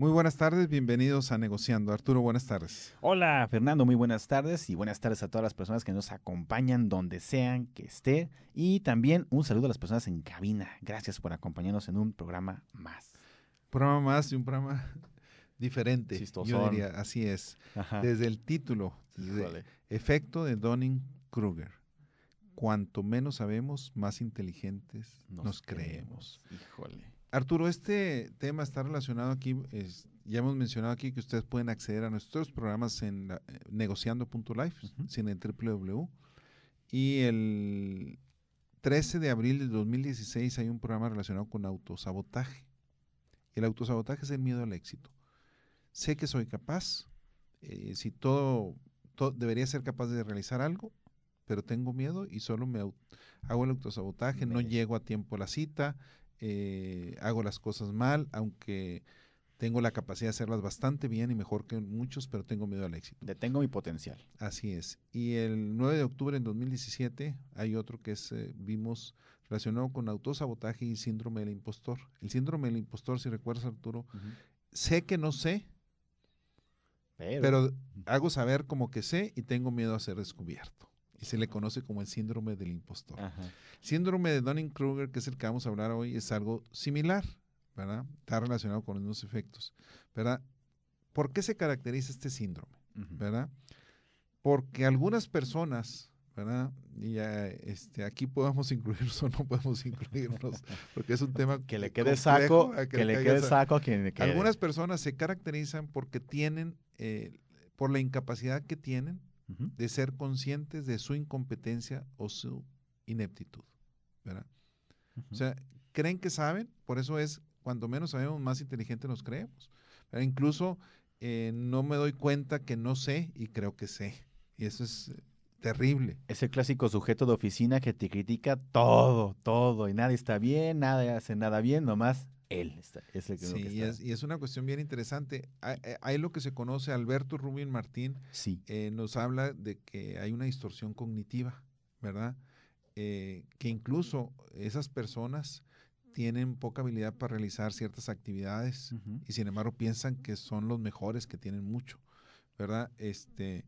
Muy buenas tardes, bienvenidos a Negociando. Arturo, buenas tardes. Hola Fernando, muy buenas tardes y buenas tardes a todas las personas que nos acompañan donde sean que esté y también un saludo a las personas en cabina. Gracias por acompañarnos en un programa más. Programa más y un programa diferente. Yo diría, así es. Desde el título, efecto de Donning-Kruger. Cuanto menos sabemos, más inteligentes nos, creemos. Híjole. Arturo, este tema está relacionado aquí, ya hemos mencionado aquí que ustedes pueden acceder a nuestros programas en eh, negociando.life, sin el www. Y el 13 de abril de 2016 hay un programa relacionado con autosabotaje. El autosabotaje es el miedo al éxito. Sé que soy capaz, eh, si todo, debería ser capaz de realizar algo, pero tengo miedo y solo me hago el autosabotaje, no llego a tiempo a la cita, eh, hago las cosas mal, aunque tengo la capacidad de hacerlas bastante bien y mejor que muchos, pero tengo miedo al éxito. Detengo mi potencial. Así es. Y el 9 de octubre en 2017 hay otro que es, eh, vimos relacionado con autosabotaje y síndrome del impostor. El síndrome del impostor, si recuerdas Arturo, sé que no sé, pero. pero hago saber como que sé y tengo miedo a ser descubierto y se le conoce como el síndrome del impostor. Síndrome de Dunning-Kruger, que es el que vamos a hablar hoy, es algo similar, ¿verdad? Está relacionado con unos efectos, ¿verdad? ¿Por qué se caracteriza este síndrome? ¿Verdad? Porque algunas personas, ¿verdad? Y este, aquí podemos incluirnos o no podemos incluirnos, porque es un tema que le quede saco, que, le, quede saco a quien le quede. Algunas personas se caracterizan porque tienen, eh, por la incapacidad que tienen, de ser conscientes de su incompetencia o su ineptitud. ¿verdad? O sea, creen que saben, por eso es, cuando menos sabemos, más inteligentes nos creemos. Incluso eh, no me doy cuenta que no sé y creo que sé. Y eso es eh, terrible. Es el clásico sujeto de oficina que te critica todo, todo, y nadie está bien, nadie hace nada bien, nomás él está, es el que, sí, y, es, y es, una cuestión bien interesante. Hay, lo que se conoce, Alberto Rubin Martín sí. Eh, nos habla de que hay una distorsión cognitiva, ¿verdad? Eh, que incluso esas personas tienen poca habilidad para realizar ciertas actividades y sin embargo piensan que son los mejores, que tienen mucho, ¿verdad? Este,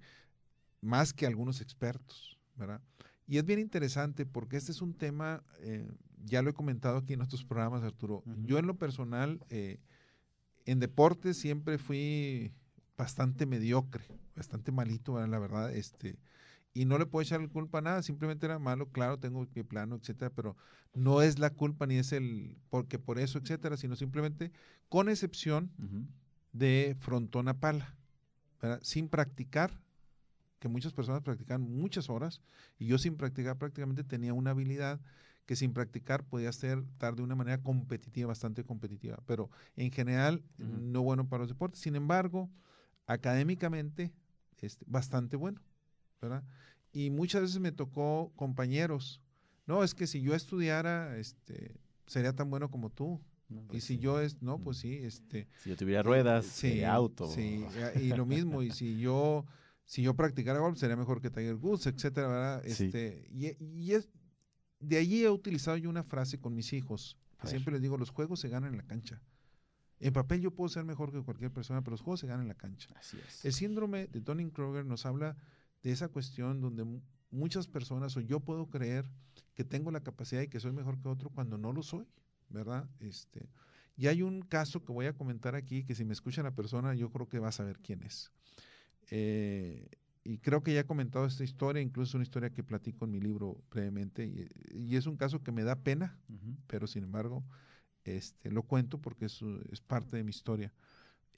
más que algunos expertos, ¿verdad? Y es bien interesante porque este es un tema, eh, ya lo he comentado aquí en otros programas, Arturo. Yo en lo personal, eh, en deporte siempre fui bastante mediocre, bastante malito, la verdad. Este, y no le puedo echar la culpa a nada, simplemente era malo, claro, tengo mi plano, etcétera, pero no es la culpa ni es el porque por eso, etcétera, sino simplemente con excepción de frontón a pala, sin practicar que muchas personas practican muchas horas y yo sin practicar prácticamente tenía una habilidad que sin practicar podía ser de una manera competitiva, bastante competitiva, pero en general no bueno para los deportes. Sin embargo, académicamente es este, bastante bueno, ¿verdad? Y muchas veces me tocó compañeros, no, es que si yo estudiara, este, sería tan bueno como tú. y pues si yo es, no, pues sí, este. Si yo tuviera ruedas, sí, auto. Sí, y lo mismo, y si yo si yo practicara golf sería mejor que Tiger Woods, etcétera, ¿verdad? Este, y, es, de allí he utilizado yo una frase con mis hijos. siempre les digo, los juegos se ganan en la cancha. En papel yo puedo ser mejor que cualquier persona, pero los juegos se ganan en la cancha. Así es. El síndrome de Tony Kroger nos habla de esa cuestión donde muchas personas o yo puedo creer que tengo la capacidad y que soy mejor que otro cuando no lo soy, ¿verdad? Este, y hay un caso que voy a comentar aquí que si me escucha la persona yo creo que va a saber quién es. Eh, y creo que ya he comentado esta historia, incluso una historia que platico en mi libro previamente, y, es un caso que me da pena, pero sin embargo este, lo cuento porque es, es, parte de mi historia.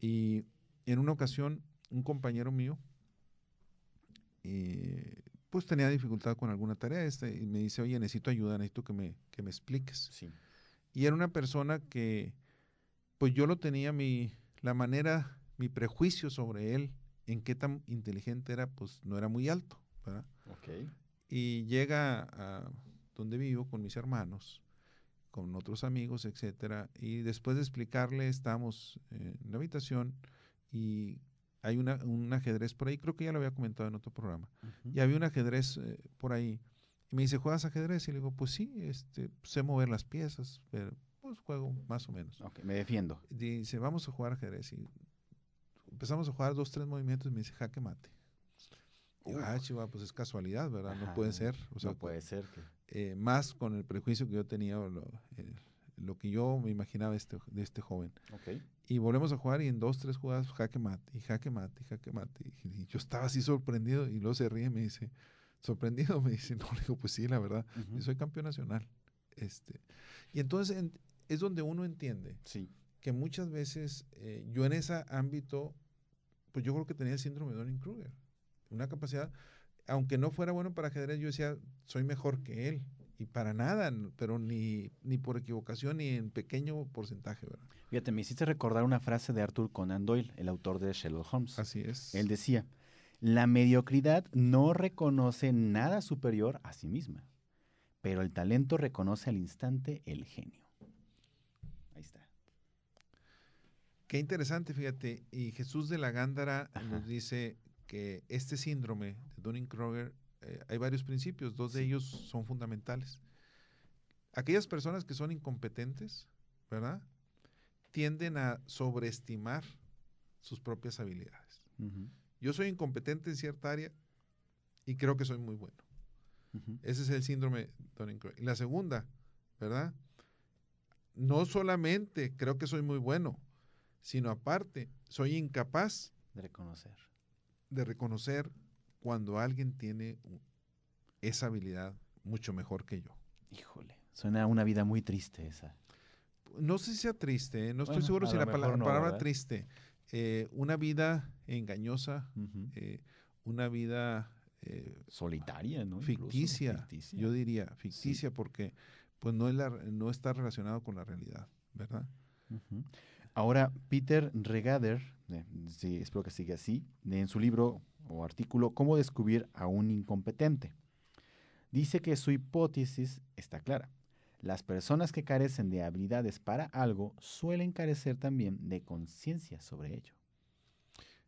Y en una ocasión, un compañero mío, eh, pues tenía dificultad con alguna tarea este, y me dice, oye, necesito ayuda, necesito que me, que me expliques. Y era una persona que, pues yo lo tenía, mi, la manera, mi prejuicio sobre él, en qué tan inteligente era, pues no era muy alto, ¿verdad? Y llega a donde vivo con mis hermanos, con otros amigos, etcétera, y después de explicarle, estamos en la habitación y hay una, un ajedrez por ahí, creo que ya lo había comentado en otro programa, y había un ajedrez eh, por ahí, y me dice, ¿juegas ajedrez? Y le digo, pues sí, este, sé mover las piezas, pero pues juego más o menos. Ok, me defiendo. Dice, vamos a jugar ajedrez. Y empezamos a jugar dos, tres movimientos y me dice, jaque mate. Digo, ah, chiva, pues es casualidad, ¿verdad? no puede ser. O sea, no puede ser. Eh, más con el prejuicio que yo tenía, lo, lo que yo me imaginaba este, de este joven. Okay. Y volvemos a jugar y en dos, tres jugadas, jaque mate, y jaque mate, y jaque mate. Y, yo estaba así sorprendido y luego se ríe y me dice, sorprendido, me dice, no, le digo, pues sí, la verdad, yo soy campeón nacional. Este, y entonces es donde uno entiende sí. que muchas veces eh, yo en ese ámbito, pues yo creo que tenía el síndrome de Donning-Kruger una capacidad, aunque no fuera bueno para ajedrez, yo decía, soy mejor que él. Y para nada, pero ni, ni por equivocación, ni en pequeño porcentaje, ¿verdad? Fíjate, me hiciste recordar una frase de Arthur Conan Doyle, el autor de Sherlock Holmes. Así es. Él decía, la mediocridad no reconoce nada superior a sí misma, pero el talento reconoce al instante el genio. Ahí está. Qué interesante, fíjate. Y Jesús de la Gándara nos dice, que este síndrome de Dunning-Kruger, eh, hay varios principios, dos de ellos son fundamentales. Aquellas personas que son incompetentes, ¿verdad? Tienden a sobreestimar sus propias habilidades. Yo soy incompetente en cierta área y creo que soy muy bueno. Ese es el síndrome de Dunning-Kruger. Y la segunda, ¿verdad? No solamente creo que soy muy bueno, sino aparte, soy incapaz de reconocer de reconocer cuando alguien tiene esa habilidad mucho mejor que yo. Híjole, suena una vida muy triste esa. No sé si sea triste, ¿eh? no estoy seguro si la palabra, triste. Eh, una vida engañosa, eh, una vida solitaria, ¿no? Ficticia, yo diría, ficticia, porque pues no, es la, no está relacionado con la realidad, ¿verdad? Ahora, Peter Regader, eh, sí, espero que siga así, en su libro o artículo Cómo descubrir a un incompetente, dice que su hipótesis está clara. Las personas que carecen de habilidades para algo suelen carecer también de conciencia sobre ello.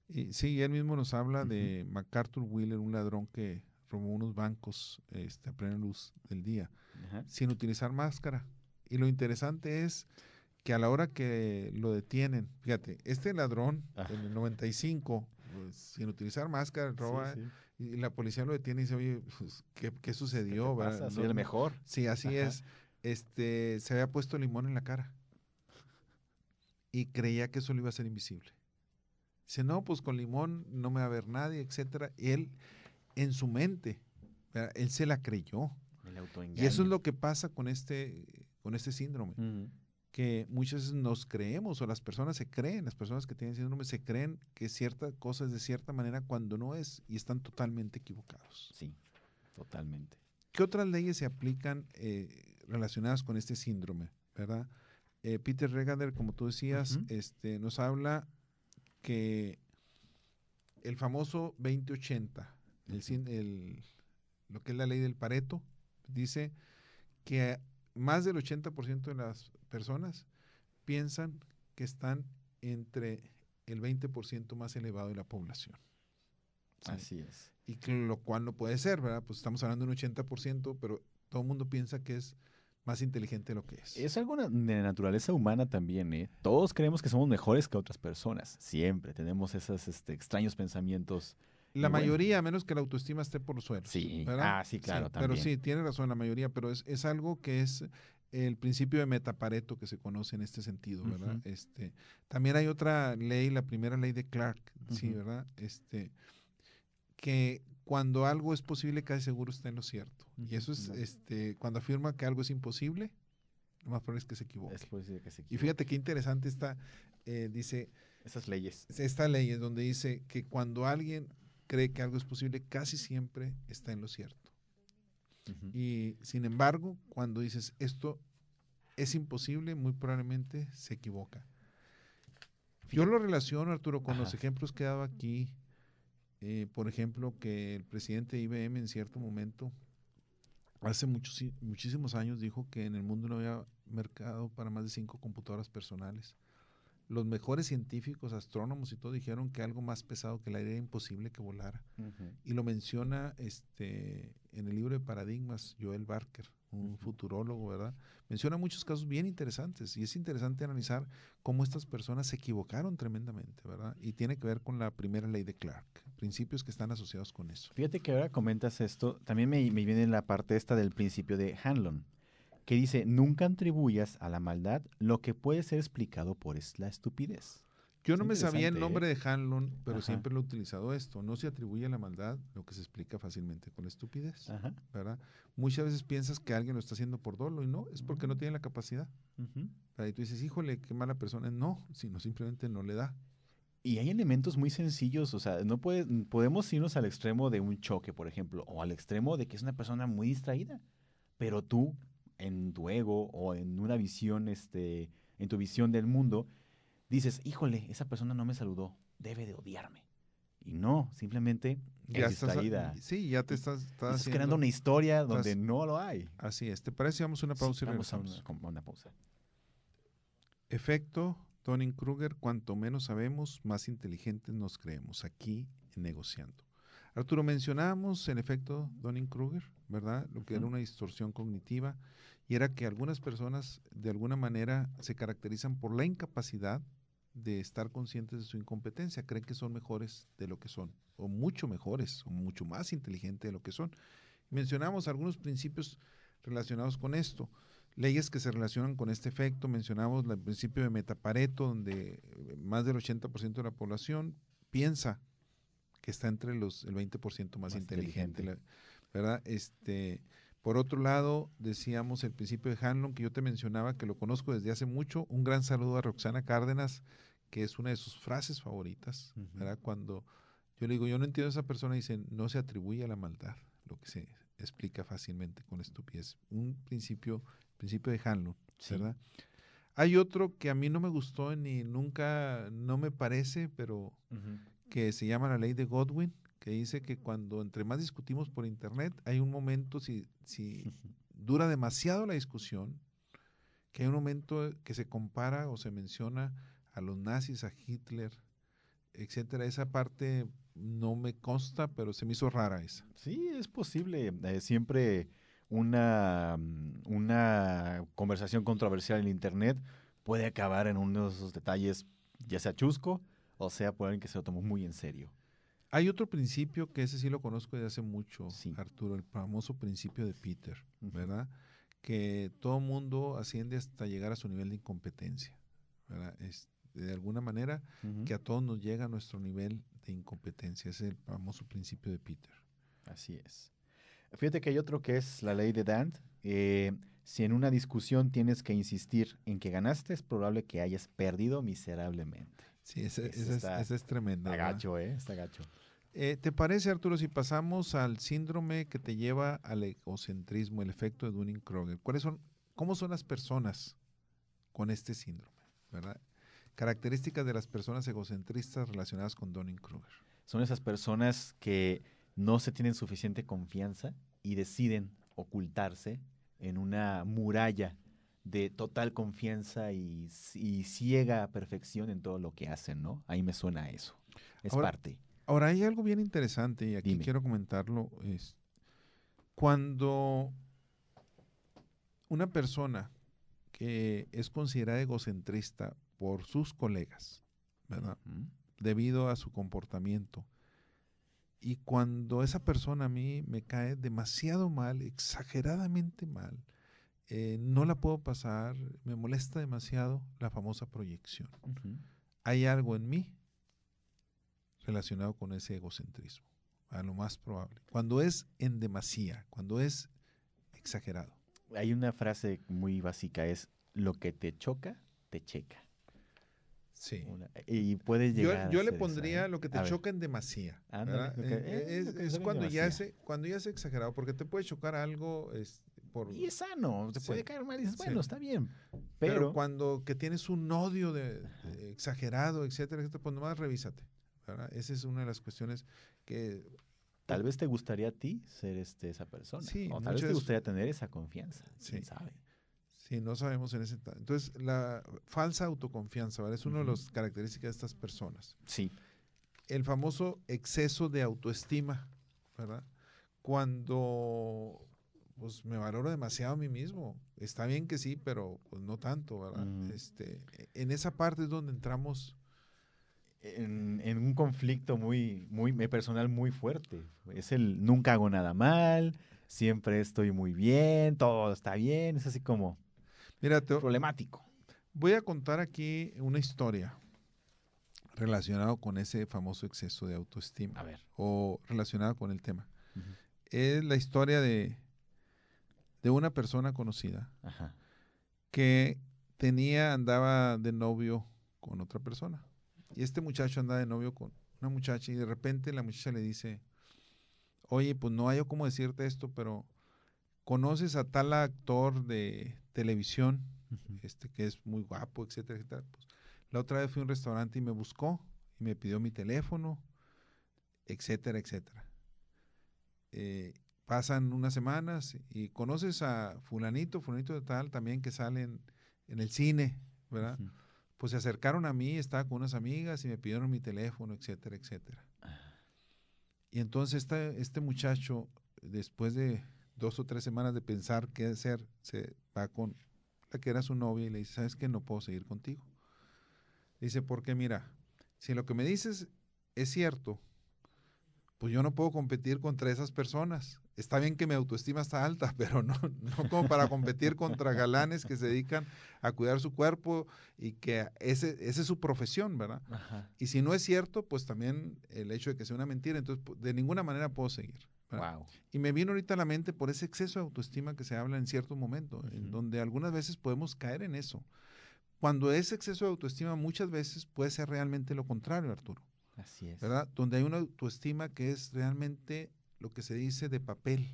Y, sí, él mismo nos habla de MacArthur Wheeler, un ladrón que robó unos bancos este, a plena luz del día, sin utilizar máscara. Y lo interesante es que a la hora que lo detienen, fíjate, este ladrón en el 95, pues, sin utilizar máscara, roba, y la policía lo detiene y dice, oye, pues, ¿qué, sucedió? ¿Qué Soy el mejor. Sí, así es. Este, se había puesto limón en la cara y creía que eso lo iba a ser invisible. Dice, no, pues con limón no me va a ver nadie, etcétera. Y él, en su mente, él se la creyó. y eso es lo que pasa con este, con este síndrome que muchas veces nos creemos o las personas se creen, las personas que tienen síndrome se creen que cierta cosa es de cierta manera cuando no es y están totalmente equivocados. Sí, totalmente. ¿Qué otras leyes se aplican eh, relacionadas con este síndrome? ¿Verdad? Eh, Peter Regander, como tú decías, este, nos habla que el famoso 2080, el, lo que es la ley del Pareto, dice que más del 80% de las personas piensan que están entre el 20% más elevado de la población. Así es. Y lo cual no puede ser, ¿verdad? Pues estamos hablando de un 80%, pero todo el mundo piensa que es más inteligente de lo que es. Es algo de naturaleza humana también, ¿eh? Todos creemos que somos mejores que otras personas. Siempre tenemos esos este, extraños pensamientos. La mayoría, a menos que la autoestima esté por los suelos. Sí, ah, sí, claro, también. Pero sí, tiene razón la mayoría, pero es, es algo que es el principio de metapareto que se conoce en este sentido, ¿verdad? Este, también hay otra ley, la primera ley de Clark, sí, ¿verdad? Este, que cuando algo es posible, casi seguro está en lo cierto. Y eso es, este, cuando afirma que algo es imposible, lo más probable es que se equivoque. Es posible que se equivoque. Y fíjate qué interesante está, eh, dice... Esas leyes. Esta ley es donde dice que cuando alguien cree que algo es posible, casi siempre está en lo cierto. Y sin embargo, cuando dices esto es imposible, muy probablemente se equivoca. Yo lo relaciono, Arturo, con los ejemplos que he dado aquí. Eh, por ejemplo, que el presidente de IBM en cierto momento, hace muchos, muchísimos años, dijo que en el mundo no había mercado para más de cinco computadoras personales los mejores científicos, astrónomos y todo dijeron que algo más pesado que el aire era imposible que volara. Y lo menciona este, en el libro de Paradigmas Joel Barker, un futurólogo, ¿verdad? Menciona muchos casos bien interesantes y es interesante analizar cómo estas personas se equivocaron tremendamente, ¿verdad? Y tiene que ver con la primera ley de Clark, principios que están asociados con eso. Fíjate que ahora comentas esto, también me, me viene la parte esta del principio de Hanlon, que dice, nunca atribuyas a la maldad lo que puede ser explicado por la estupidez. Yo no me sabía el nombre ¿eh? de Hanlon, pero siempre lo he utilizado esto. No se atribuye a la maldad lo que se explica fácilmente con la estupidez. ¿verdad? Muchas veces piensas que alguien lo está haciendo por dolo y no, es porque no tiene la capacidad. Y tú dices, híjole, qué mala persona. No, sino simplemente no le da. Y hay elementos muy sencillos, o sea, no puede, podemos irnos al extremo de un choque, por ejemplo, o al extremo de que es una persona muy distraída, pero tú, en tu ego o en una visión, este, en tu visión del mundo, dices, híjole, esa persona no me saludó, debe de odiarme. Y no, simplemente ya es distraída. sí, ya te estás, estás, creando una historia donde no lo hay. Así es. ¿Te parece? Vamos a una pausa y regresamos. Vamos a una, pausa. Efecto Donning-Kruger, cuanto menos sabemos, más inteligentes nos creemos aquí negociando. Arturo, mencionábamos el efecto Donning-Kruger, ¿verdad? Lo que era una distorsión cognitiva y era que algunas personas de alguna manera se caracterizan por la incapacidad de estar conscientes de su incompetencia, creen que son mejores de lo que son, o mucho mejores, o mucho más inteligentes de lo que son. Mencionamos algunos principios relacionados con esto, leyes que se relacionan con este efecto, mencionamos el principio de Metapareto, donde eh, más del 80% de la población piensa que está entre los el 20% más, inteligente, ¿verdad? Este, por otro lado, decíamos el principio de Hanlon, que yo te mencionaba, que lo conozco desde hace mucho. Un gran saludo a Roxana Cárdenas, que es una de sus frases favoritas, ¿verdad? Cuando yo le digo, yo no entiendo a esa persona, dice, no se atribuye a la maldad, lo que se explica fácilmente con estupidez. Un principio, principio de Hanlon, ¿verdad? Hay otro que a mí no me gustó ni nunca, no me parece, pero que se llama la ley de Godwin, que dice que cuando entre más discutimos por internet, hay un momento, si, si dura demasiado la discusión, que hay un momento que se compara o se menciona a los nazis, a Hitler, etcétera. Esa parte no me consta, pero se me hizo rara esa. Sí, es posible. Eh, siempre una, mm, una conversación controversial en internet puede acabar en uno de esos detalles, ya sea chusco o sea por alguien que se lo tomó muy en serio. Hay otro principio que ese sí lo conozco desde hace mucho, Arturo, el famoso principio de Peter, ¿verdad? Que todo mundo asciende hasta llegar a su nivel de incompetencia, ¿verdad? Es, de alguna manera que a todos nos llega a nuestro nivel de incompetencia. Ese es el famoso principio de Peter. Así es. Fíjate que hay otro que es la ley de Dant. Eh, si en una discusión tienes que insistir en que ganaste, es probable que hayas perdido miserablemente. Sí, ese, es tremendo. Está gacho, ¿eh? Está gacho. Eh, ¿Te parece, Arturo, si pasamos al síndrome que te lleva al egocentrismo, el efecto de Dunning-Kruger? ¿Cuáles son, cómo son las personas con este síndrome, verdad? Características de las personas egocentristas relacionadas con Dunning-Kruger. Son esas personas que no se tienen suficiente confianza y deciden ocultarse en una muralla de total confianza y, ciega perfección en todo lo que hacen, ¿no? Ahí me suena eso. Es parte. Ahora, hay algo bien interesante y aquí quiero comentarlo. Es cuando una persona que es considerada egocentrista por sus colegas, ¿verdad? Debido a su comportamiento. Y cuando esa persona a mí me cae demasiado mal, exageradamente mal, eh, no la puedo pasar, me molesta demasiado la famosa proyección. Hay algo en mí relacionado con ese egocentrismo, a lo más probable. Cuando es en demasía, cuando es exagerado. Hay una frase muy básica, es lo que te choca, te checa. Sí. y puede llegar. Yo, le pondría ¿eh? lo que te choca en demasía. Eh, es, cuando, ya se, cuando ya es exagerado, porque te puede chocar algo, y es sano, te puede caer mal y dices, bueno, está bien. Pero, cuando que tienes un odio de, exagerado, etcétera, etcétera, pues nomás revísate. Esa es una de las cuestiones que... Tal vez te gustaría a ti ser este, esa persona. Sí, o tal vez te gustaría tener esa confianza. Sí. sabe? Sí, no sabemos en ese... Entonces, la falsa autoconfianza, ¿vale? Es una de las características de estas personas. Sí. El famoso exceso de autoestima, ¿verdad? Cuando pues me valoro demasiado a mí mismo. Está bien que sí, pero pues no tanto, ¿verdad? este, en esa parte es donde entramos en, en, un conflicto muy, muy personal muy fuerte. Es el nunca hago nada mal, siempre estoy muy bien, todo está bien, es así como Mira, problemático. Voy a contar aquí una historia relacionada con ese famoso exceso de autoestima. A ver. O relacionada con el tema. Es la historia de, de una persona conocida que tenía, andaba de novio con otra persona. Y este muchacho andaba de novio con una muchacha y de repente la muchacha le dice, oye, pues no hay cómo decirte esto, pero ¿conoces a tal actor de televisión, este que es muy guapo, etcétera, etcétera? Pues, la otra vez fui a un restaurante y me buscó y me pidió mi teléfono, etcétera, etcétera. Eh, pasan unas semanas y conoces a fulanito, fulanito de tal, también que salen en el cine, ¿verdad? Pues se acercaron a mí, estaba con unas amigas y me pidieron mi teléfono, etcétera, etcétera. Y entonces este, este muchacho, después de dos o tres semanas de pensar qué hacer, se va con la que era su novia y le dice, ¿sabes qué? No puedo seguir contigo. Dice, porque mira, si lo que me dices es cierto, pues yo no puedo competir contra esas personas. Está bien que mi autoestima está alta, pero no, no como para competir contra galanes que se dedican a cuidar su cuerpo y que ese, esa es su profesión, ¿verdad? Y si no es cierto, pues también el hecho de que sea una mentira, entonces de ninguna manera puedo seguir. Y me vino ahorita a la mente por ese exceso de autoestima que se habla en cierto momento, en donde algunas veces podemos caer en eso. Cuando ese exceso de autoestima muchas veces puede ser realmente lo contrario, Arturo. Así es. ¿Verdad? Donde hay una autoestima que es realmente lo que se dice de papel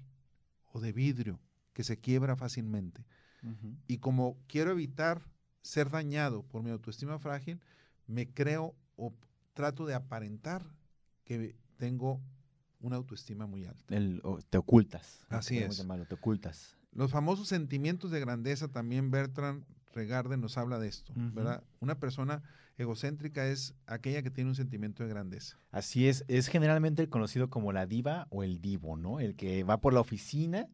o de vidrio, que se quiebra fácilmente. Y como quiero evitar ser dañado por mi autoestima frágil, me creo o trato de aparentar que tengo una autoestima muy alta. te ocultas. Así es. te ocultas. Los famosos sentimientos de grandeza también Bertrand Regarde nos habla de esto, ¿verdad? Una persona egocéntrica es aquella que tiene un sentimiento de grandeza. Así es, es generalmente conocido como la diva o el divo, ¿no? El que va por la oficina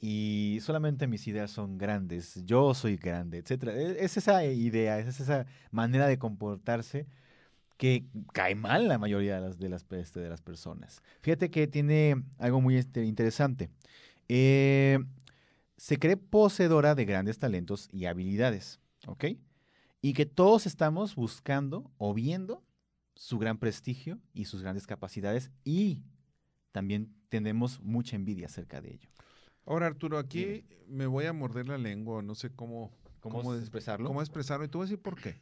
y solamente mis ideas son grandes, yo soy grande, etcétera. E, es esa idea, es esa manera de comportarse que cae mal la mayoría de las, de las, este, de las personas. Fíjate que tiene algo muy este, interesante. Eh, se cree poseedora de grandes talentos y habilidades, ¿ok? Y que todos estamos buscando o viendo su gran prestigio y sus grandes capacidades y también tenemos mucha envidia acerca de ello. Ahora, Arturo, aquí me voy a morder la lengua, no sé cómo, cómo, expresarlo. Cómo expresarlo, y tú vas a decir por qué.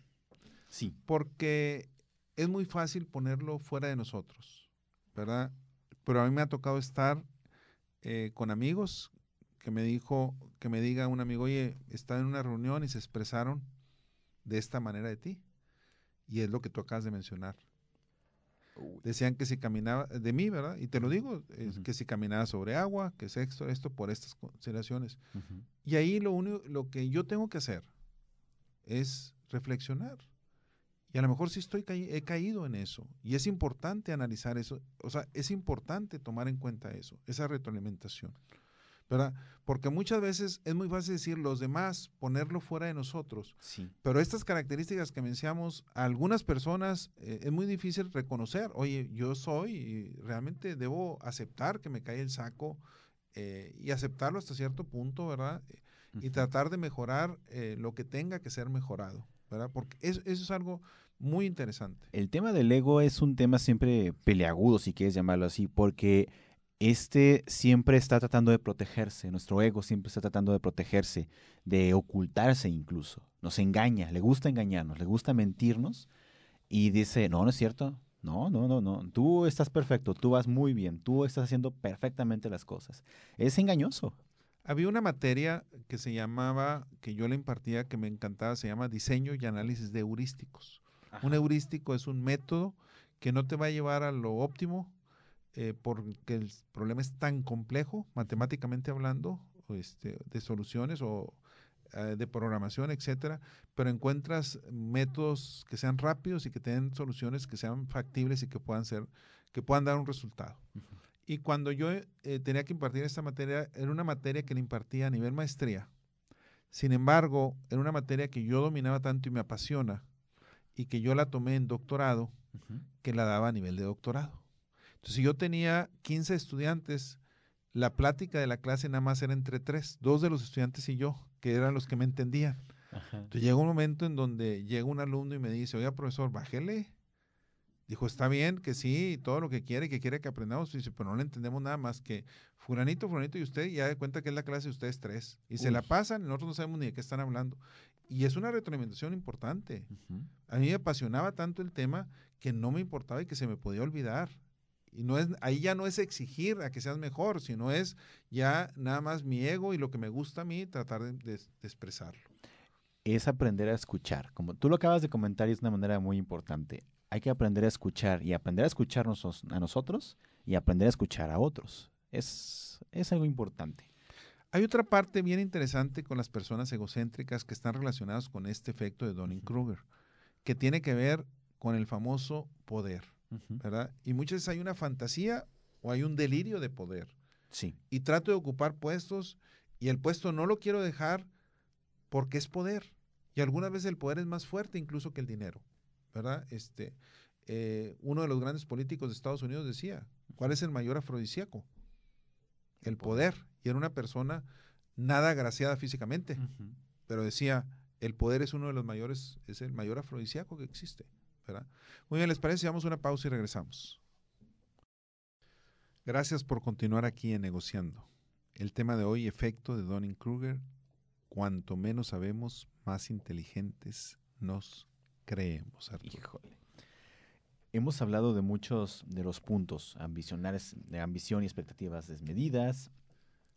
Sí. Porque es muy fácil ponerlo fuera de nosotros, ¿verdad? Pero a mí me ha tocado estar eh, con amigos que me dijo, que me diga un amigo, oye, está en una reunión y se expresaron de esta manera de ti. Y es lo que tú acabas de mencionar. Decían que si caminaba, de mí, ¿verdad? Y te lo digo, que si caminaba sobre agua, que es esto, esto por estas consideraciones. Y ahí lo único, lo que yo tengo que hacer es reflexionar. Y a lo mejor sí estoy he caído en eso. Y es importante analizar eso. O sea, es importante tomar en cuenta eso, esa retroalimentación. ¿Verdad? Porque muchas veces es muy fácil decir los demás, ponerlo fuera de nosotros. Sí. Pero estas características que mencionamos, a algunas personas eh, es muy difícil reconocer, oye, yo soy y realmente debo aceptar que me cae el saco eh, y aceptarlo hasta cierto punto, ¿verdad? Y tratar de mejorar eh, lo que tenga que ser mejorado, ¿verdad? Porque eso, eso es algo muy interesante. El tema del ego es un tema siempre peleagudo, si quieres llamarlo así, porque este siempre está tratando de protegerse, nuestro ego siempre está tratando de protegerse, de ocultarse incluso. Nos engaña, le gusta engañarnos, le gusta mentirnos y dice, no, no es cierto, no, no, no, no, tú estás perfecto, tú vas muy bien, tú estás haciendo perfectamente las cosas. Es engañoso. Había una materia que se llamaba, que yo le impartía, que me encantaba, se llama diseño y análisis de heurísticos. Un heurístico es un método que no te va a llevar a lo óptimo, eh, porque el problema es tan complejo, matemáticamente hablando, este, de soluciones o eh, de programación, etcétera, pero encuentras métodos que sean rápidos y que tengan soluciones que sean factibles y que puedan ser, que puedan dar un resultado. Y cuando yo eh, tenía que impartir esta materia, era una materia que le impartía a nivel maestría. Sin embargo, era una materia que yo dominaba tanto y me apasiona, y que yo la tomé en doctorado, que la daba a nivel de doctorado. Entonces, si yo tenía 15 estudiantes, la plática de la clase nada más era entre tres, dos de los estudiantes y yo, que eran los que me entendían. Entonces llega un momento en donde llega un alumno y me dice, oiga, profesor, bájele. Dijo, está bien, que sí, todo lo que quiere, que quiere que aprendamos. Dice, pero no le entendemos nada más que fulanito, fulanito y usted, ya de cuenta que es la clase de ustedes tres. Y se la pasan y nosotros no sabemos ni de qué están hablando. Y es una retroalimentación importante. A mí me apasionaba tanto el tema que no me importaba y que se me podía olvidar. Y no es, ahí ya no es exigir a que seas mejor, sino es ya nada más mi ego y lo que me gusta a mí, tratar de, expresarlo. Es aprender a escuchar. Como tú lo acabas de comentar y es una manera muy importante. Hay que aprender a escuchar y aprender a escucharnos a nosotros y aprender a escuchar a otros. Es, es algo importante. Hay otra parte bien interesante con las personas egocéntricas que están relacionadas con este efecto de Donning-Kruger, que tiene que ver con el famoso poder. ¿Verdad? Y muchas veces hay una fantasía o hay un delirio de poder. Sí. Y trato de ocupar puestos y el puesto no lo quiero dejar porque es poder. Y algunas veces el poder es más fuerte incluso que el dinero, ¿verdad? Este, eh, uno de los grandes políticos de Estados Unidos decía, ¿cuál es el mayor afrodisíaco? El poder. Y era una persona nada agraciada físicamente, pero decía, el poder es uno de los mayores, es el mayor afrodisíaco que existe. Muy bien, ¿les parece? Vamos a una pausa y regresamos. Gracias por continuar aquí en Negociando. El tema de hoy, efecto de Donning-Kruger. Cuanto menos sabemos, más inteligentes nos creemos. Híjole. Hemos hablado de muchos de los puntos ambicionales, de ambición y expectativas desmedidas,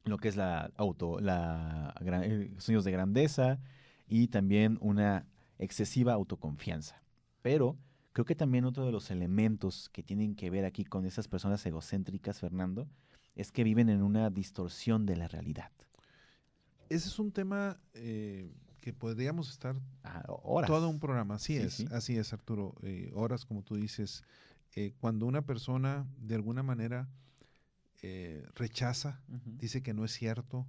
lo que es la auto, la eh, sueños de grandeza y también una excesiva autoconfianza. Pero creo que también otro de los elementos que tienen que ver aquí con esas personas egocéntricas, Fernando, es que viven en una distorsión de la realidad. Ese es un tema eh, que podríamos estar ah, todo un programa. Así es, así es, Arturo. Eh, horas, como tú dices, eh, cuando una persona de alguna manera rechaza, dice que no es cierto,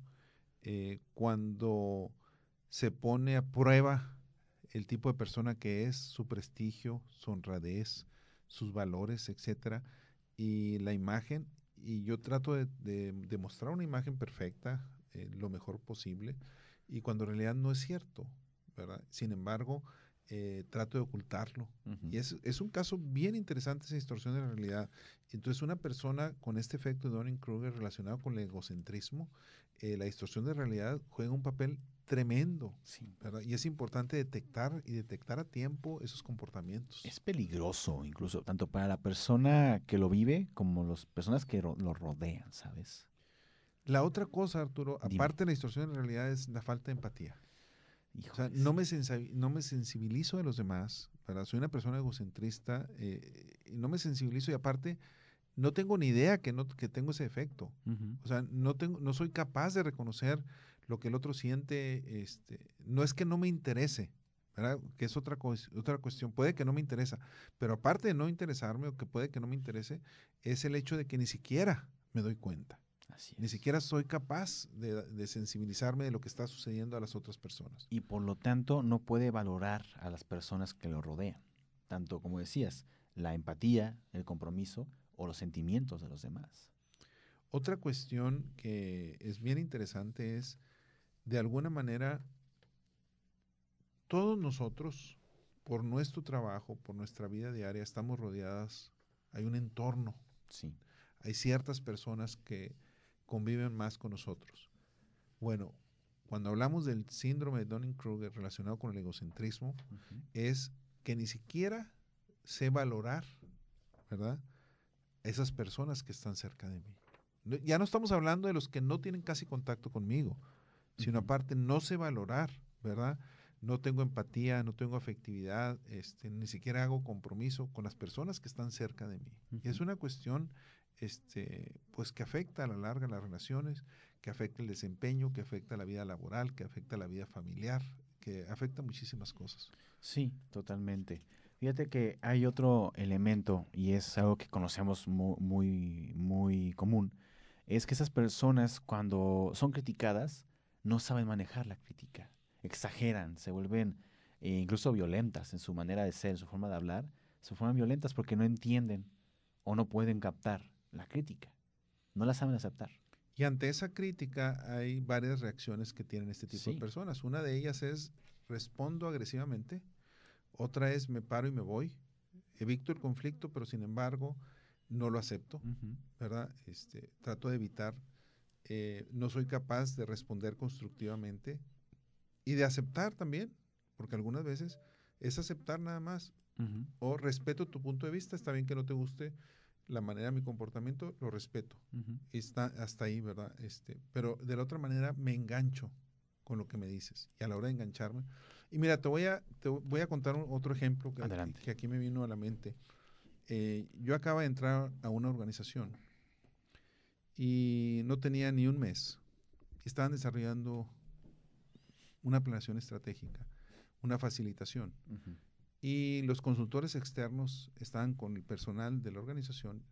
cuando se pone a prueba el tipo de persona que es, su prestigio, su honradez, sus valores, etcétera, y la imagen. Y yo trato de, demostrar una imagen perfecta, eh, lo mejor posible, y cuando en realidad no es cierto, ¿verdad? Sin embargo, eh, trato de ocultarlo. Y es, es, un caso bien interesante esa distorsión de la realidad. Entonces, una persona con este efecto de Donning-Kruger relacionado con el egocentrismo, eh, la distorsión de realidad juega un papel tremendo. Y es importante detectar y detectar a tiempo esos comportamientos. Es peligroso incluso, tanto para la persona que lo vive como las personas que lo rodean, ¿sabes? La otra cosa, Arturo, aparte de la distorsión de realidad, es la falta de empatía. o sea, no me, no me sensibilizo de los demás, soy una persona egocentrista, eh, y no me sensibilizo y aparte no tengo ni idea que, no, que tengo ese efecto. O sea, no, tengo, no soy capaz de reconocer lo que el otro siente, este, no es que no me interese, ¿verdad? que es otra, otra cuestión, puede que no me interesa, pero aparte de no interesarme o que puede que no me interese, es el hecho de que ni siquiera me doy cuenta. Ni siquiera soy capaz de, de, sensibilizarme de lo que está sucediendo a las otras personas. Y por lo tanto no puede valorar a las personas que lo rodean, tanto como decías, la empatía, el compromiso o los sentimientos de los demás. Otra cuestión que es bien interesante es de alguna manera, todos nosotros, por nuestro trabajo, por nuestra vida diaria, estamos rodeadas, hay un entorno. Sí. Hay ciertas personas que conviven más con nosotros. Bueno, cuando hablamos del síndrome de Dunning-Kruger relacionado con el egocentrismo, es que ni siquiera sé valorar, ¿verdad? Esas personas que están cerca de mí. Ya no estamos hablando de los que no tienen casi contacto conmigo, sino aparte no sé valorar, ¿verdad? No tengo empatía, no tengo afectividad, este, ni siquiera hago compromiso con las personas que están cerca de mí. Y es una cuestión este, pues que afecta a la larga las relaciones, que afecta el desempeño, que afecta la vida laboral, que afecta la vida familiar, que afecta muchísimas cosas. Sí, totalmente. Fíjate que hay otro elemento y es algo que conocemos muy, muy, muy común. Es que esas personas cuando son criticadas no saben manejar la crítica, exageran, se vuelven eh, incluso violentas en su manera de ser, en su forma de hablar, se forman violentas porque no entienden o no pueden captar la crítica, no la saben aceptar. Y ante esa crítica hay varias reacciones que tienen este tipo de personas. Una de ellas es respondo agresivamente, otra es me paro y me voy, evito el conflicto, pero sin embargo no lo acepto, ¿verdad? Este, trato de evitar, eh, no soy capaz de responder constructivamente y de aceptar también, porque algunas veces es aceptar nada más. O respeto tu punto de vista, está bien que no te guste la manera de mi comportamiento, lo respeto. Y está hasta ahí, ¿verdad? Este, pero de la otra manera me engancho con lo que me dices. Y a la hora de engancharme. Y mira, te voy a, te voy a contar otro ejemplo que, que, aquí me vino a la mente. Eh, yo acabo de entrar a una organización y no tenía ni un mes. Estaban desarrollando una planeación estratégica, una facilitación. Y los consultores externos estaban con el personal de la organización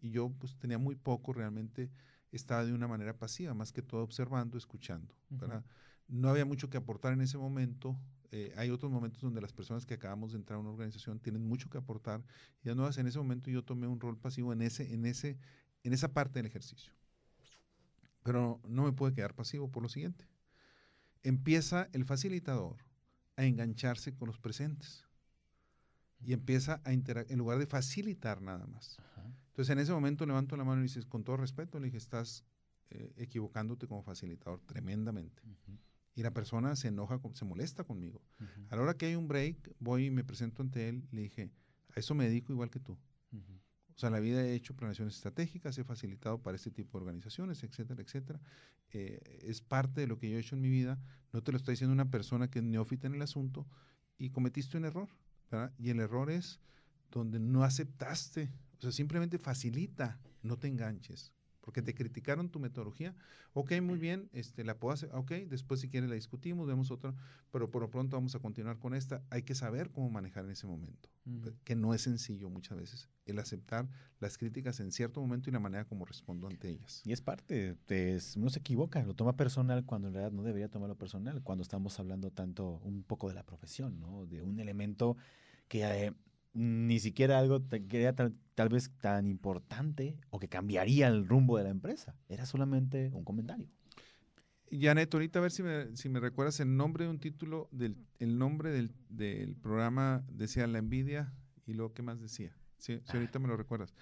y yo pues tenía muy poco realmente, estaba de una manera pasiva, más que todo observando, escuchando, ¿verdad? No había mucho que aportar en ese momento. Eh, hay otros momentos donde las personas que acabamos de entrar a una organización tienen mucho que aportar. Y no en ese momento yo tomé un rol pasivo en, ese, en, ese, en esa parte del ejercicio. Pero no me pude quedar pasivo por lo siguiente. Empieza el facilitador a engancharse con los presentes y empieza a interactuar, en lugar de facilitar nada más. Entonces en ese momento levanto la mano y dices, con todo respeto, le dije, estás eh, equivocándote como facilitador tremendamente. Y la persona se enoja, se molesta conmigo. A la hora que hay un break, voy y me presento ante él, le dije, a eso me dedico igual que tú. O sea, la vida he hecho planeaciones estratégicas, he facilitado para este tipo de organizaciones, etcétera, etcétera. Eh, es parte de lo que yo he hecho en mi vida. No te lo está diciendo una persona que es neófita en el asunto y cometiste un error. Y el error es donde no aceptaste, o sea, simplemente facilita, no te enganches, porque te criticaron tu metodología. Ok, muy bien, este, la puedo hacer, ok, después si quieres la discutimos, vemos otra, pero por lo pronto vamos a continuar con esta. Hay que saber cómo manejar en ese momento, que no es sencillo muchas veces, el aceptar las críticas en cierto momento y la manera como respondo ante ellas. Y es parte, de, uno se equivoca, lo toma personal cuando en realidad no debería tomarlo personal, cuando estamos hablando tanto un poco de la profesión, ¿no? De un elemento que eh, ni siquiera algo que era tal, vez tan importante o que cambiaría el rumbo de la empresa. Era solamente un comentario. Janet, ahorita a ver si me, si me recuerdas el nombre de un título, del, el nombre del, del programa decía La envidia y luego qué más decía. Sí, si ahorita me lo recuerdas.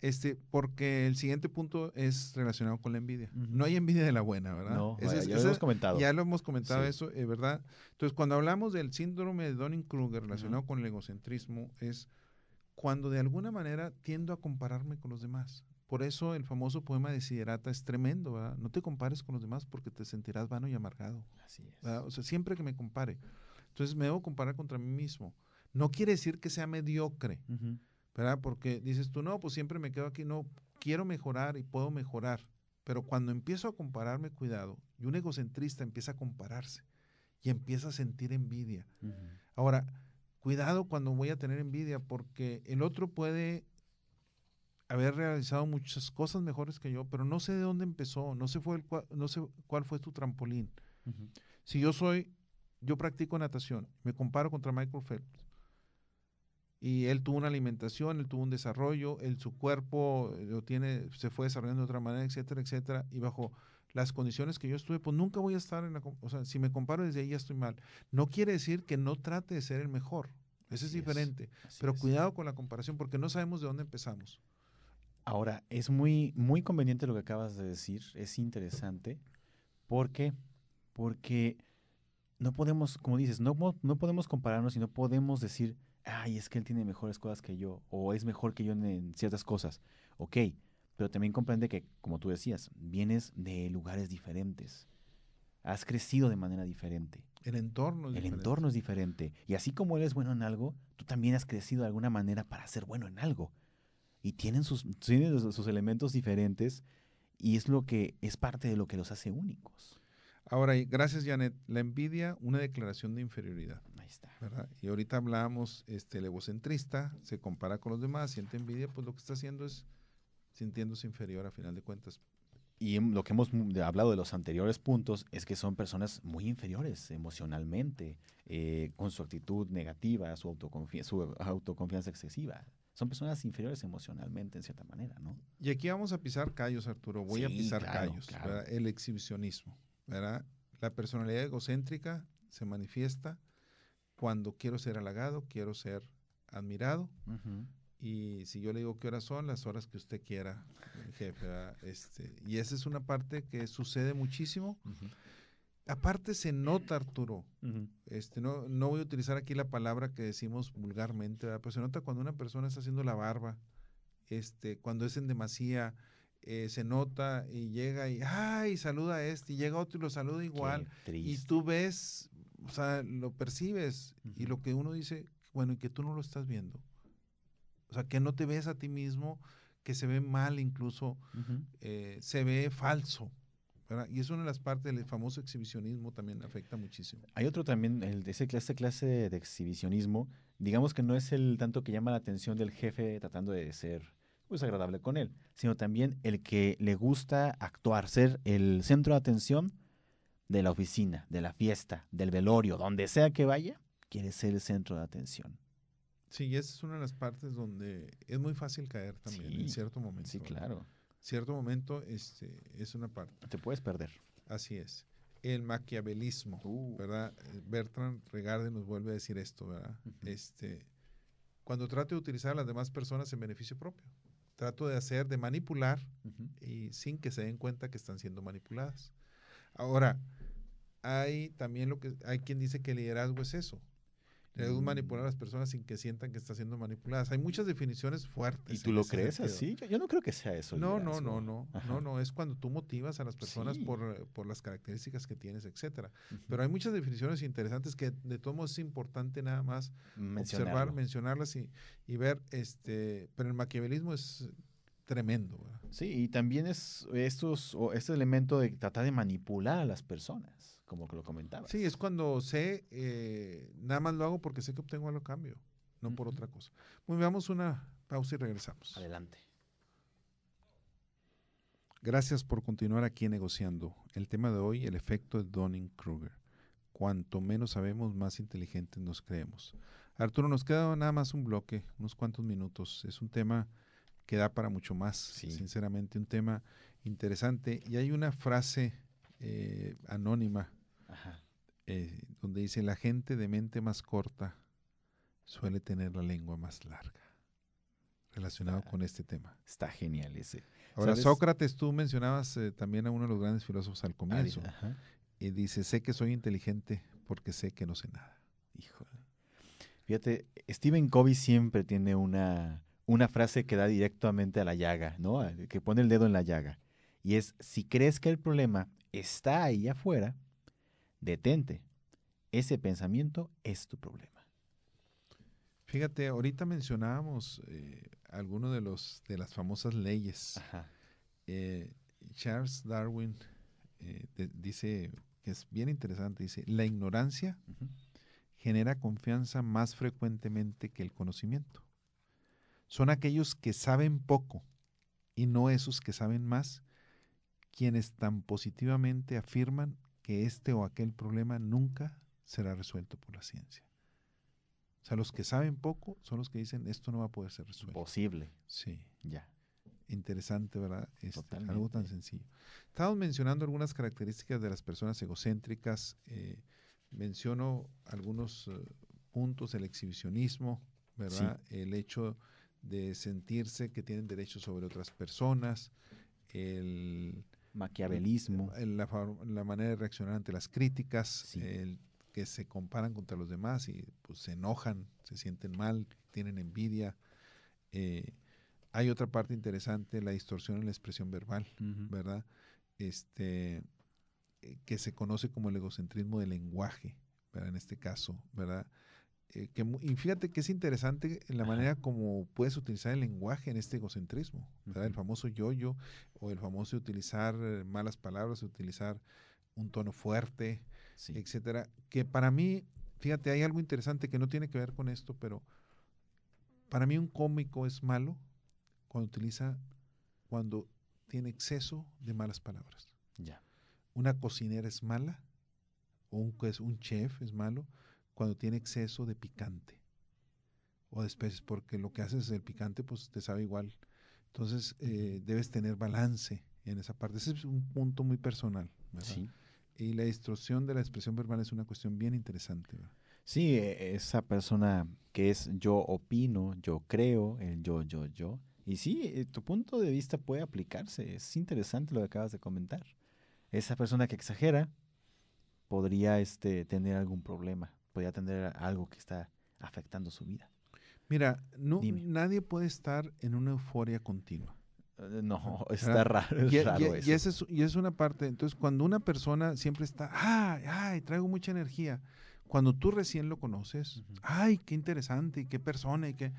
Este, porque el siguiente punto es relacionado con la envidia. No hay envidia de la buena, ¿verdad? No, ya lo hemos comentado. Ya lo hemos comentado eso, eh, ¿verdad? Entonces, cuando hablamos del síndrome de Donning-Kruger relacionado con el egocentrismo, es cuando de alguna manera tiendo a compararme con los demás. Por eso el famoso poema de Siderata es tremendo, ¿verdad? No te compares con los demás porque te sentirás vano y amargado. Así es. O sea, siempre que me compare. Entonces me debo comparar contra mí mismo. No quiere decir que sea mediocre. ¿Verdad? Porque dices tú, no, pues siempre me quedo aquí, no, quiero mejorar y puedo mejorar. Pero cuando empiezo a compararme, cuidado, y un egocentrista empieza a compararse y empieza a sentir envidia. Ahora, cuidado cuando voy a tener envidia, porque el otro puede haber realizado muchas cosas mejores que yo, pero no sé de dónde empezó, no sé, fue el, no sé cuál fue tu trampolín. Si yo soy, yo practico natación, me comparo contra Michael Phelps, y él tuvo una alimentación, él tuvo un desarrollo, él, su cuerpo eh, lo tiene, se fue desarrollando de otra manera, etcétera, etcétera, y bajo las condiciones que yo estuve, pues nunca voy a estar en la, o sea, si me comparo desde ahí ya estoy mal. No quiere decir que no trate de ser el mejor, eso es diferente, pero cuidado con la comparación porque no sabemos de dónde empezamos. Ahora, es muy, muy conveniente lo que acabas de decir, es interesante, porque, porque no podemos, como dices, no, no podemos compararnos y no podemos decir, ay, es que él tiene mejores cosas que yo, o es mejor que yo en, ciertas cosas. Ok, pero también comprende que, como tú decías, vienes de lugares diferentes. Has crecido de manera diferente. El entorno es El entorno es diferente. Y así como él es bueno en algo, tú también has crecido de alguna manera para ser bueno en algo. Y tienen sus, tienen sus elementos diferentes y es lo que es parte de lo que los hace únicos. Ahora, gracias Janet, la envidia, una declaración de inferioridad. Y ahorita hablamos, este, el egocentrista se compara con los demás, siente envidia, pues lo que está haciendo es sintiéndose inferior a final de cuentas. Y lo que hemos hablado de los anteriores puntos es que son personas muy inferiores emocionalmente, eh, con su actitud negativa, su, su autoconfianza excesiva. Son personas inferiores emocionalmente, en cierta manera, ¿no? Y aquí vamos a pisar callos, Arturo. Voy a pisar callos. El exhibicionismo, ¿verdad? La personalidad egocéntrica se manifiesta cuando quiero ser halagado, quiero ser admirado. Y si yo le digo qué horas son, las horas que usted quiera, jefe. Este, y esa es una parte que sucede muchísimo. Aparte se nota, Arturo, este, no, no voy a utilizar aquí la palabra que decimos vulgarmente, pero se nota cuando una persona está haciendo la barba, este, cuando es en demasía, eh, se nota y llega y, ay, saluda a este, y llega otro y lo saluda igual. Y tú ves, o sea, lo percibes, y lo que uno dice, bueno, y que tú no lo estás viendo. O sea, que no te ves a ti mismo, que se ve mal incluso, eh, se ve falso. Y es una de las partes del famoso exhibicionismo también afecta muchísimo. Hay otro también, el, ese, esa clase de exhibicionismo, digamos que no es el tanto que llama la atención del jefe tratando de ser pues agradable con él, sino también el que le gusta actuar, ser el centro de atención de la oficina, de la fiesta, del velorio, donde sea que vaya, quiere ser el centro de atención. Sí, y esa es una de las partes donde es muy fácil caer también en cierto momento. Sí, claro cierto momento este, es una parte. Te puedes perder. Así es. El maquiavelismo, uh. ¿verdad? Bertrand Regarde nos vuelve a decir esto, ¿verdad? este, cuando trato de utilizar a las demás personas en beneficio propio. Trato de hacer, de manipular y sin que se den cuenta que están siendo manipuladas. Ahora, hay también lo que, hay quien dice que el liderazgo es eso, es mm. manipular a las personas sin que sientan que están siendo manipuladas. Hay muchas definiciones fuertes. ¿Y tú lo crees así? Yo, no creo que sea eso. No, no, no, no, no, no. Es cuando tú motivas a las personas por, por, las características que tienes, etcétera. Pero hay muchas definiciones interesantes que de todos modos es importante nada más observar, mencionarlas y, y, ver. este Pero el maquiavelismo es tremendo. Sí, y también es estos, o este elemento de tratar de manipular a las personas como que lo comentaba. Sí, es cuando sé, eh, nada más lo hago porque sé que obtengo algo a cambio, no por otra cosa. Muy bien, vamos una pausa y regresamos. Adelante. Gracias por continuar aquí negociando. El tema de hoy, el efecto de Donning-Kruger. Cuanto menos sabemos, más inteligentes nos creemos. Arturo, nos queda nada más un bloque, unos cuantos minutos. Es un tema que da para mucho más, sinceramente, un tema interesante. Y hay una frase eh, anónima, eh, donde dice, la gente de mente más corta suele tener la lengua más larga, relacionado con este tema. Está genial ese. Ahora, Sócrates, tú mencionabas eh, también a uno de los grandes filósofos al comienzo, y dice, sé que soy inteligente porque sé que no sé nada. Híjole. Fíjate, Stephen Covey siempre tiene una, una frase que da directamente a la llaga, ¿no? Que pone el dedo en la llaga. Y es, si crees que el problema está ahí afuera, detente. Ese pensamiento es tu problema. Fíjate, ahorita mencionábamos eh, algunas de, los, de las famosas leyes. Eh, Charles Darwin eh, dice, que es bien interesante, dice, la ignorancia genera confianza más frecuentemente que el conocimiento. Son aquellos que saben poco y no esos que saben más quienes tan positivamente afirman que este o aquel problema nunca será resuelto por la ciencia. O sea, los que saben poco son los que dicen esto no va a poder ser resuelto. Posible. Sí. Ya. Interesante, ¿verdad? Este, algo tan sencillo. Estamos mencionando algunas características de las personas egocéntricas. Eh, menciono algunos eh, puntos, el exhibicionismo, ¿verdad? El hecho de sentirse que tienen derechos sobre otras personas, el maquiavelismo. La, manera de reaccionar ante las críticas, el que se comparan contra los demás y pues se enojan, se sienten mal, tienen envidia. Eh, hay otra parte interesante, la distorsión en la expresión verbal, ¿verdad? Este, eh, que se conoce como el egocentrismo del lenguaje, ¿verdad? En este caso, ¿verdad? Eh, y fíjate que es interesante la manera como puedes utilizar el lenguaje en este egocentrismo, el famoso yo-yo o el famoso utilizar eh, malas palabras, utilizar un tono fuerte, etcétera, que para mí, fíjate, hay algo interesante que no tiene que ver con esto, pero para mí un cómico es malo cuando utiliza, cuando tiene exceso de malas palabras. Ya. Una cocinera es mala, o un, un chef es malo, cuando tiene exceso de picante o de especies, porque lo que haces el picante, pues te sabe igual. Entonces, eh, debes tener balance en esa parte. Ese es un punto muy personal. Sí. Y la distorsión de la expresión verbal es una cuestión bien interesante. Sí, e, esa persona que es yo opino, yo creo, el yo, yo, yo. Y sí, eh, tu punto de vista puede aplicarse. Es interesante lo que acabas de comentar. Esa persona que exagera podría este, tener algún problema, podría tener algo que está afectando su vida. Mira, no, nadie puede estar en una euforia continua. Eh, no, está raro. y, y, es, y es una parte. Entonces, cuando una persona siempre está, ay, ay, traigo mucha energía. Cuando tú recién lo conoces, ay, qué interesante y qué persona y qué.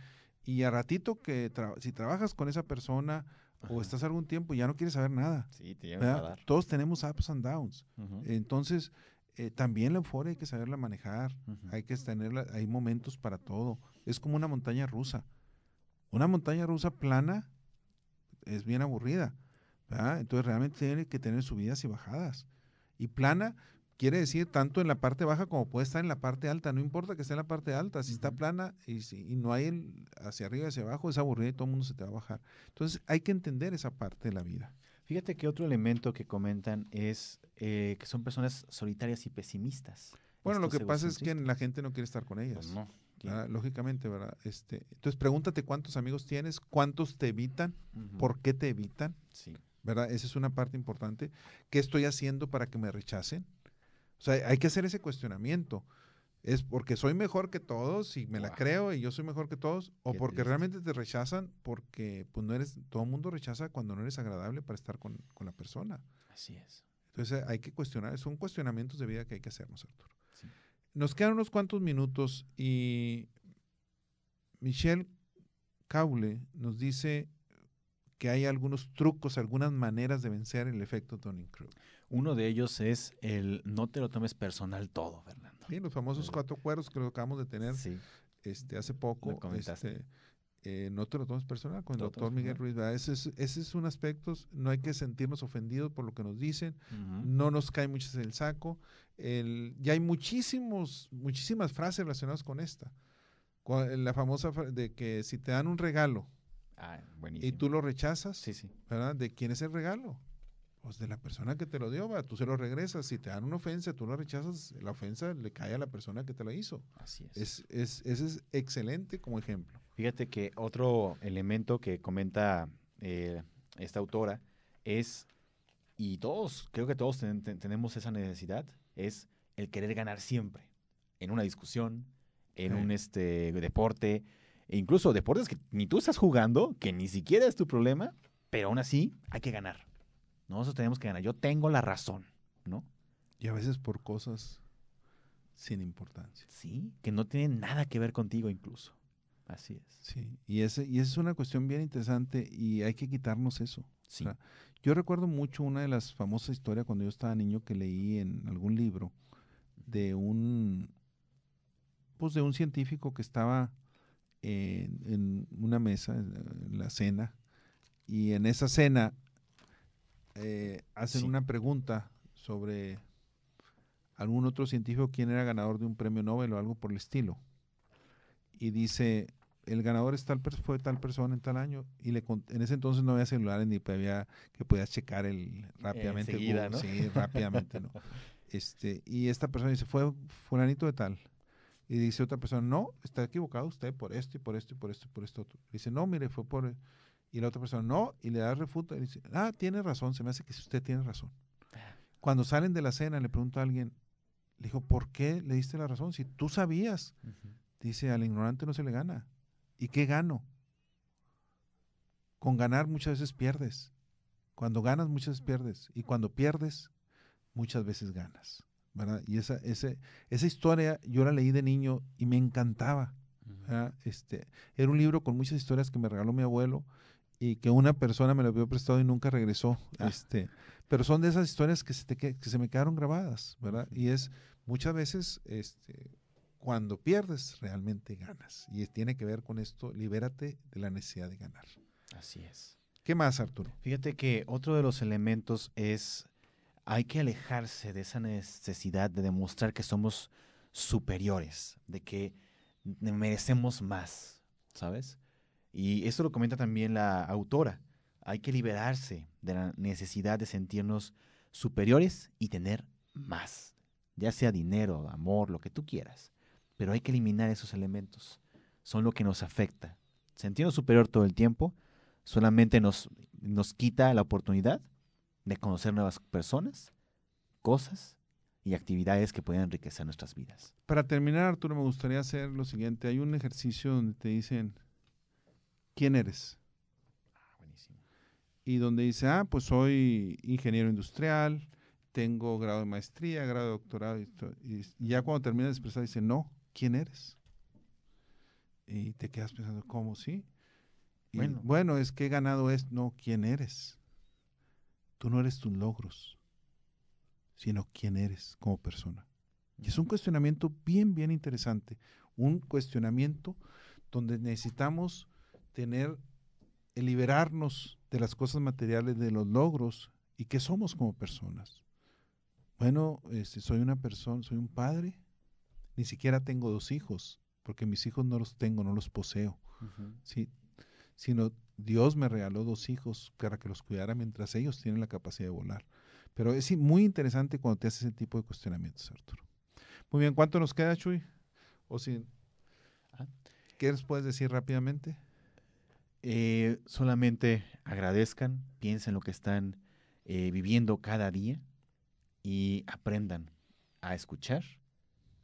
Y a ratito que si trabajas con esa persona o estás algún tiempo, ya no quieres saber nada. Sí, te a dar. Todos tenemos ups and downs. Entonces, eh, también la euforia hay que saberla manejar. Hay que tenerla, hay momentos para todo. Es como una montaña rusa. Una montaña rusa plana es bien aburrida. Entonces realmente tiene que tener subidas y bajadas. Y plana quiere decir tanto en la parte baja como puede estar en la parte alta. No importa que esté en la parte alta. Si está plana y, si, y no hay el, hacia arriba y hacia abajo, es aburrida y todo el mundo se te va a bajar. Entonces hay que entender esa parte de la vida. Fíjate que otro elemento que comentan es eh, que son personas solitarias y pesimistas. Bueno, lo que pasa es que la gente no quiere estar con ellas. Pues no. lógicamente, ¿verdad? Este, entonces pregúntate cuántos amigos tienes, cuántos te evitan, por qué te evitan. Sí. ¿Verdad? Esa es una parte importante. ¿Qué estoy haciendo para que me rechacen? O sea, hay que hacer ese cuestionamiento. ¿Es porque soy mejor que todos y me la creo y yo soy mejor que todos? ¿O porque realmente te rechazan porque pues no eres, todo el mundo rechaza cuando no eres agradable para estar con, con la persona? Así es. Entonces hay que cuestionar, son cuestionamientos de vida que hay que hacernos, Arturo. Nos quedan unos cuantos minutos y Michelle Caule nos dice que hay algunos trucos, algunas maneras de vencer el efecto Tony Crew. Uno de ellos es el no te lo tomes personal todo, Fernando. Sí, los famosos cuatro cueros que lo acabamos de tener este, hace poco. Este, eh, no te lo tomes personal con el doctor Miguel Ruiz. Ese es, ese es un aspecto, no hay que sentirnos ofendidos por lo que nos dicen, no nos cae mucho en el saco. El, ya hay muchísimos, muchísimas frases relacionadas con esta. La famosa de que si te dan un regalo ah, y tú lo rechazas, sí, sí. ¿verdad? ¿De quién es el regalo? Pues de la persona que te lo dio, tú se lo regresas. Si te dan una ofensa, tú lo rechazas, la ofensa le cae a la persona que te la hizo. Así es. es, ese es excelente como ejemplo. Fíjate que otro elemento que comenta eh, esta autora es, y todos, creo que todos tenemos esa necesidad, es el querer ganar siempre. En una discusión, en un este, deporte, e incluso deportes que ni tú estás jugando, que ni siquiera es tu problema, pero aún así hay que ganar. Nosotros tenemos que ganar. Yo tengo la razón, ¿no? Y a veces por cosas sin importancia. Sí, que no tienen nada que ver contigo incluso. Así es. Sí, y, ese, y esa es una cuestión bien interesante y hay que quitarnos eso. Sí. yo recuerdo mucho una de las famosas historias cuando yo estaba niño que leí en algún libro de un, pues de un científico que estaba en, en una mesa, en la cena, y en esa cena eh, hacen una pregunta sobre algún otro científico quién era ganador de un premio Nobel o algo por el estilo. Y dice, el ganador es tal, fue tal persona en tal año. Y le, en ese entonces no había celulares ni había que podías checar el rápidamente. Sí, rápidamente, ¿no? Este, y esta persona dice, fue fulanito de tal. Y dice otra persona, no, está equivocado usted por esto y por esto y por esto y por esto. Dice, no, mire, fue por y la otra persona, no, y le da refuta y dice, ah, tiene razón, se me hace que usted tiene razón. Cuando salen de la cena, le pregunta a alguien, le dijo, ¿por qué le diste la razón? Si tú sabías, dice, al ignorante no se le gana. ¿Y qué gano? Con ganar muchas veces pierdes. Cuando ganas muchas veces pierdes. Y cuando pierdes, muchas veces ganas. ¿verdad? Y esa, ese, esa historia yo la leí de niño y me encantaba. este, era un libro con muchas historias que me regaló mi abuelo y que una persona me lo había prestado y nunca regresó. Ah. Este, pero son de esas historias que se, te, que se me quedaron grabadas, ¿verdad? Y es muchas veces, este, cuando pierdes, realmente ganas. Y tiene que ver con esto, libérate de la necesidad de ganar. Así es. ¿Qué más, Arturo? Fíjate que otro de los elementos es, hay que alejarse de esa necesidad de demostrar que somos superiores, de que merecemos más, ¿sabes? Y eso lo comenta también la autora. Hay que liberarse de la necesidad de sentirnos superiores y tener más, ya sea dinero, amor, lo que tú quieras. Pero hay que eliminar esos elementos. Son lo que nos afecta. Sentirnos superior todo el tiempo solamente nos, nos quita la oportunidad de conocer nuevas personas, cosas y actividades que pueden enriquecer nuestras vidas. Para terminar, Arturo, me gustaría hacer lo siguiente. Hay un ejercicio donde te dicen, ¿quién eres? Ah, buenísimo. Y donde dice, ah, pues soy ingeniero industrial, tengo grado de maestría, grado de doctorado. Y, ya cuando termina de expresar, dice, no, ¿quién eres? Y te quedas pensando, ¿cómo sí? bueno. bueno, es que he ganado es, no, ¿quién eres? Tú no eres tus logros, sino quién eres como persona. Y es un cuestionamiento bien, bien interesante. Un cuestionamiento donde necesitamos tener, el liberarnos de las cosas materiales, de los logros y que somos como personas. Bueno, este, soy una persona, soy un padre, ni siquiera tengo dos hijos, porque mis hijos no los tengo, no los poseo. ¿sí? sino Dios me regaló dos hijos para que los cuidara mientras ellos tienen la capacidad de volar. Pero es muy interesante cuando te haces ese tipo de cuestionamientos, Arturo. Muy bien, ¿cuánto nos queda, Chuy? O si, ah. ¿Qué les puedes decir rápidamente? Eh, solamente agradezcan, piensen lo que están eh, viviendo cada día y aprendan a escuchar,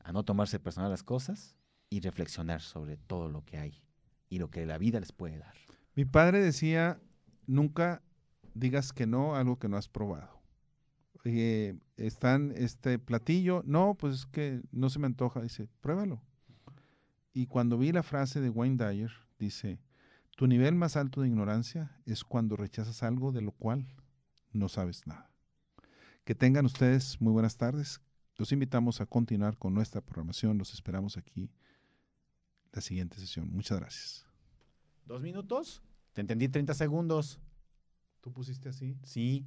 a no tomarse personal las cosas y reflexionar sobre todo lo que hay y lo que la vida les puede dar. Mi padre decía, nunca digas que no a algo que no has probado. Eh, están este platillo, no, pues es que no se me antoja, dice, pruébalo. Y cuando vi la frase de Wayne Dyer, dice, tu nivel más alto de ignorancia es cuando rechazas algo de lo cual no sabes nada. Que tengan ustedes muy buenas tardes. Los invitamos a continuar con nuestra programación. Los esperamos aquí la siguiente sesión. Muchas gracias. ¿Dos minutos? Te entendí 30 segundos. ¿Tú pusiste así? Sí.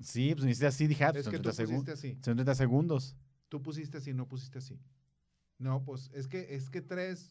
Sí, pues hiciste así, dije, ah, es que tú pusiste así. Son 30 segundos. Tú pusiste así, no pusiste así. No, pues es que, es que tres